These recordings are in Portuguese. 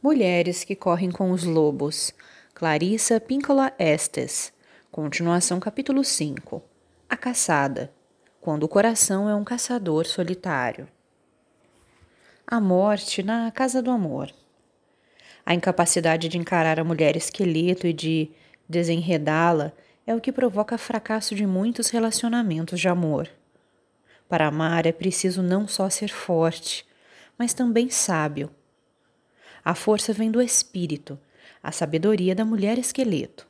Mulheres que correm com os lobos. Clarissa Píncola Estes. Continuação capítulo 5. A caçada. Quando o coração é um caçador solitário. A morte na casa do amor. A incapacidade de encarar a mulher esqueleto e de desenredá-la é o que provoca fracasso de muitos relacionamentos de amor. Para amar é preciso não só ser forte, mas também sábio a força vem do espírito, a sabedoria da mulher esqueleto.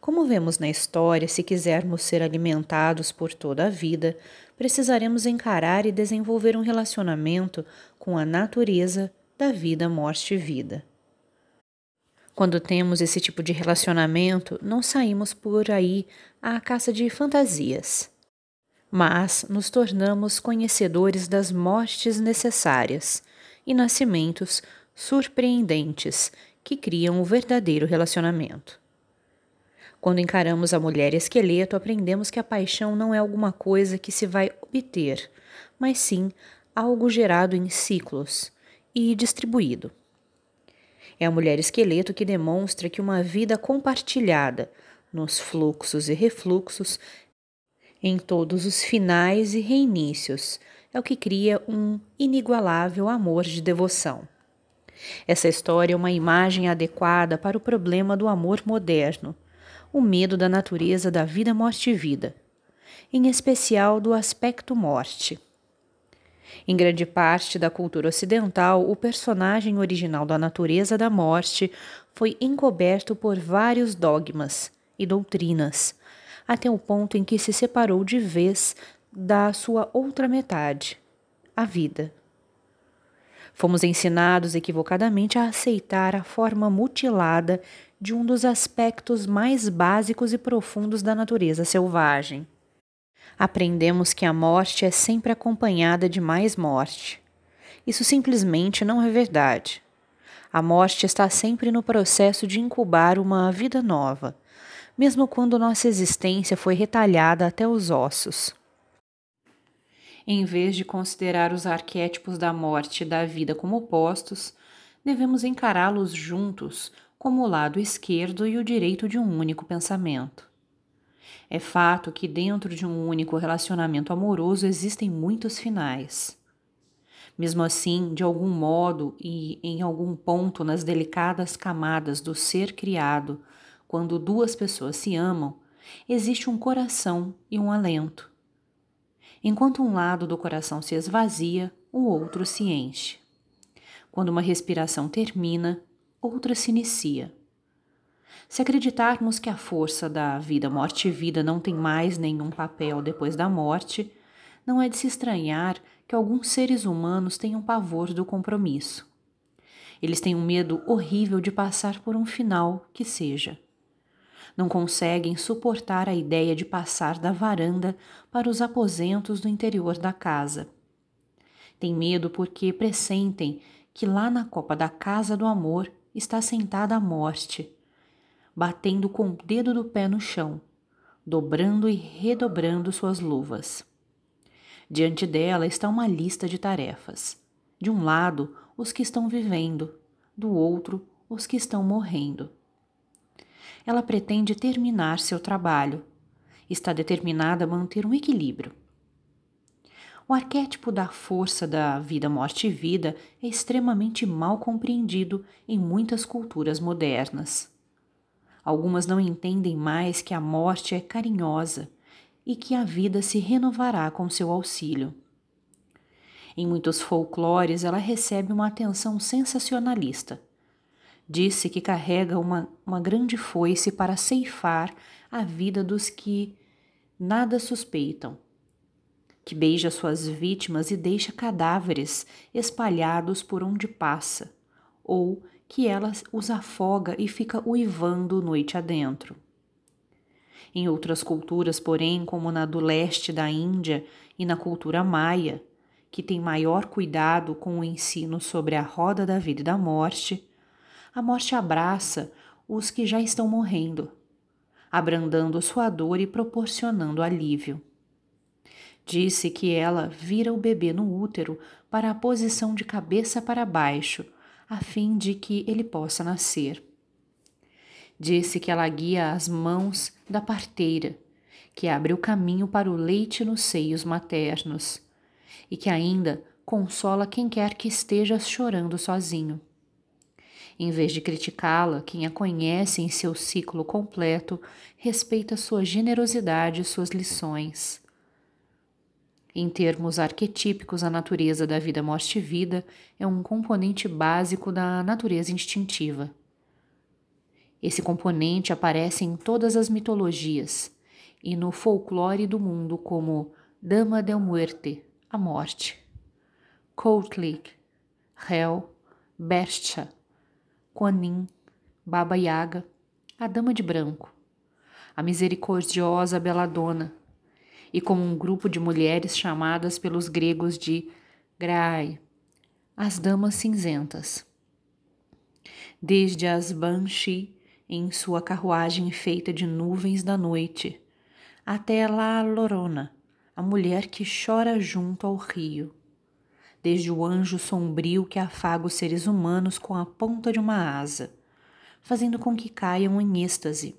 Como vemos na história, se quisermos ser alimentados por toda a vida, precisaremos encarar e desenvolver um relacionamento com a natureza da vida, morte e vida. Quando temos esse tipo de relacionamento, não saímos por aí à caça de fantasias, mas nos tornamos conhecedores das mortes necessárias e nascimentos surpreendentes que criam o verdadeiro relacionamento. Quando encaramos a mulher esqueleto, aprendemos que a paixão não é alguma coisa que se vai obter, mas sim algo gerado em ciclos e distribuído. É a mulher esqueleto que demonstra que uma vida compartilhada, nos fluxos e refluxos, em todos os finais e reinícios, é o que cria um inigualável amor de devoção. Essa história é uma imagem adequada para o problema do amor moderno, o medo da natureza da vida, morte e vida, em especial do aspecto morte. Em grande parte da cultura ocidental, o personagem original da natureza da morte foi encoberto por vários dogmas e doutrinas, até o ponto em que se separou de vez da sua outra metade, a vida. Fomos ensinados equivocadamente a aceitar a forma mutilada de um dos aspectos mais básicos e profundos da natureza selvagem. Aprendemos que a morte é sempre acompanhada de mais morte. Isso simplesmente não é verdade. A morte está sempre no processo de incubar uma vida nova, mesmo quando nossa existência foi retalhada até os ossos em vez de considerar os arquétipos da morte e da vida como opostos, devemos encará-los juntos como o lado esquerdo e o direito de um único pensamento. É fato que dentro de um único relacionamento amoroso existem muitos finais. Mesmo assim, de algum modo e em algum ponto nas delicadas camadas do ser criado, quando duas pessoas se amam, existe um coração e um alento Enquanto um lado do coração se esvazia, o outro se enche. Quando uma respiração termina, outra se inicia. Se acreditarmos que a força da vida, morte e vida não tem mais nenhum papel depois da morte, não é de se estranhar que alguns seres humanos tenham pavor do compromisso. Eles têm um medo horrível de passar por um final que seja não conseguem suportar a ideia de passar da varanda para os aposentos do interior da casa. Têm medo porque pressentem que lá na copa da casa do amor está sentada a morte, batendo com o dedo do pé no chão, dobrando e redobrando suas luvas. Diante dela está uma lista de tarefas. De um lado, os que estão vivendo, do outro, os que estão morrendo ela pretende terminar seu trabalho. Está determinada a manter um equilíbrio. O arquétipo da força da vida, morte e vida é extremamente mal compreendido em muitas culturas modernas. Algumas não entendem mais que a morte é carinhosa e que a vida se renovará com seu auxílio. Em muitos folclores, ela recebe uma atenção sensacionalista Disse que carrega uma, uma grande foice para ceifar a vida dos que nada suspeitam, que beija suas vítimas e deixa cadáveres espalhados por onde passa, ou que ela os afoga e fica uivando noite adentro. Em outras culturas, porém, como na do leste da Índia e na cultura maia, que tem maior cuidado com o ensino sobre a roda da vida e da morte, a morte abraça os que já estão morrendo, abrandando sua dor e proporcionando alívio. Disse que ela vira o bebê no útero para a posição de cabeça para baixo, a fim de que ele possa nascer. Disse que ela guia as mãos da parteira, que abre o caminho para o leite nos seios maternos, e que ainda consola quem quer que esteja chorando sozinho. Em vez de criticá-la, quem a conhece em seu ciclo completo respeita sua generosidade e suas lições. Em termos arquetípicos, a natureza da vida, morte e vida é um componente básico da natureza instintiva. Esse componente aparece em todas as mitologias e no folclore do mundo como Dama del Muerte, a morte, Koutlik, Hel, Bestia, Quanin, Baba Yaga, a Dama de Branco, a misericordiosa Beladona, e como um grupo de mulheres chamadas pelos gregos de Graai, as Damas Cinzentas. Desde as Banshee, em sua carruagem feita de nuvens da noite, até La Lorona, a mulher que chora junto ao rio desde o anjo sombrio que afaga os seres humanos com a ponta de uma asa, fazendo com que caiam em êxtase,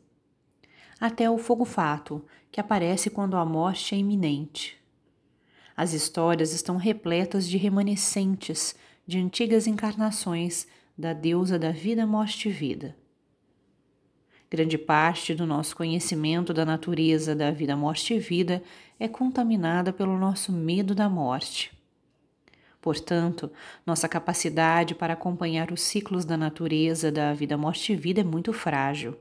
até o fogo-fato, que aparece quando a morte é iminente. As histórias estão repletas de remanescentes de antigas encarnações da deusa da vida, morte e vida. Grande parte do nosso conhecimento da natureza da vida, morte e vida é contaminada pelo nosso medo da morte. Portanto, nossa capacidade para acompanhar os ciclos da natureza da vida, morte e vida é muito frágil.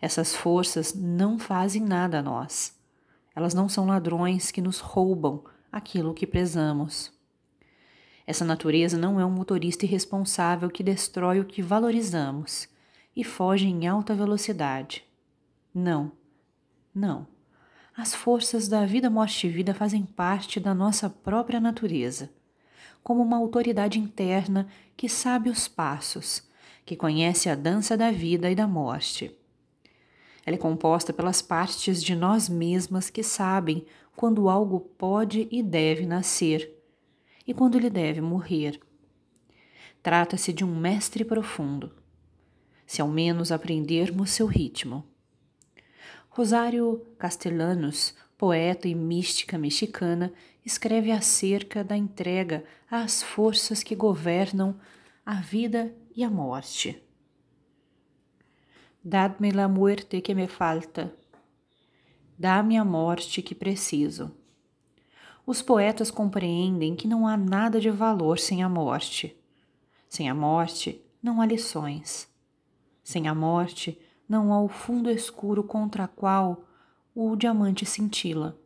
Essas forças não fazem nada a nós. Elas não são ladrões que nos roubam aquilo que prezamos. Essa natureza não é um motorista irresponsável que destrói o que valorizamos e foge em alta velocidade. Não, não. As forças da vida, morte e vida fazem parte da nossa própria natureza como uma autoridade interna que sabe os passos, que conhece a dança da vida e da morte. Ela é composta pelas partes de nós mesmas que sabem quando algo pode e deve nascer e quando ele deve morrer. Trata-se de um mestre profundo, se ao menos aprendermos seu ritmo. Rosário Castellanos, poeta e mística mexicana, escreve acerca da entrega às forças que governam a vida e a morte. Dad-me la muerte que me falta. Dá-me a morte que preciso. Os poetas compreendem que não há nada de valor sem a morte. Sem a morte, não há lições. Sem a morte, não há o fundo escuro contra qual o diamante cintila.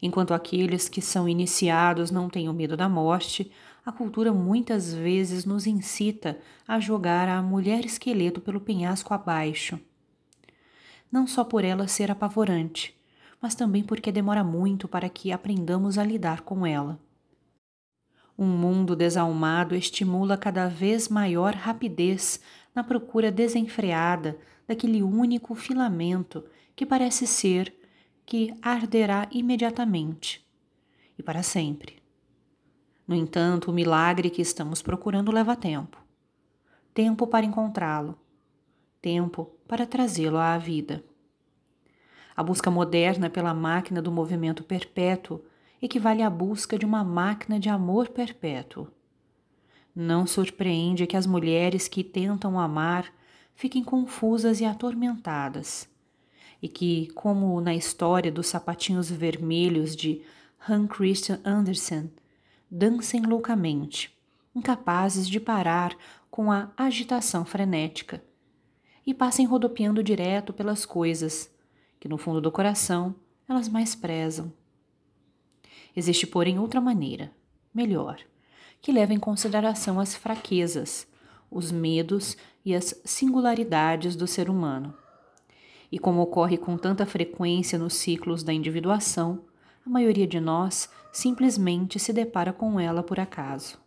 Enquanto aqueles que são iniciados não têm o medo da morte, a cultura muitas vezes nos incita a jogar a mulher esqueleto pelo penhasco abaixo. Não só por ela ser apavorante, mas também porque demora muito para que aprendamos a lidar com ela. Um mundo desalmado estimula cada vez maior rapidez na procura desenfreada daquele único filamento que parece ser que arderá imediatamente e para sempre. No entanto, o milagre que estamos procurando leva tempo tempo para encontrá-lo, tempo para trazê-lo à vida. A busca moderna pela máquina do movimento perpétuo equivale à busca de uma máquina de amor perpétuo. Não surpreende que as mulheres que tentam amar fiquem confusas e atormentadas. E que, como na história dos sapatinhos vermelhos de Hans Christian Andersen, dancem loucamente, incapazes de parar com a agitação frenética, e passem rodopiando direto pelas coisas que, no fundo do coração, elas mais prezam. Existe, porém, outra maneira, melhor, que leva em consideração as fraquezas, os medos e as singularidades do ser humano e como ocorre com tanta frequência nos ciclos da individuação, a maioria de nós simplesmente se depara com ela por acaso.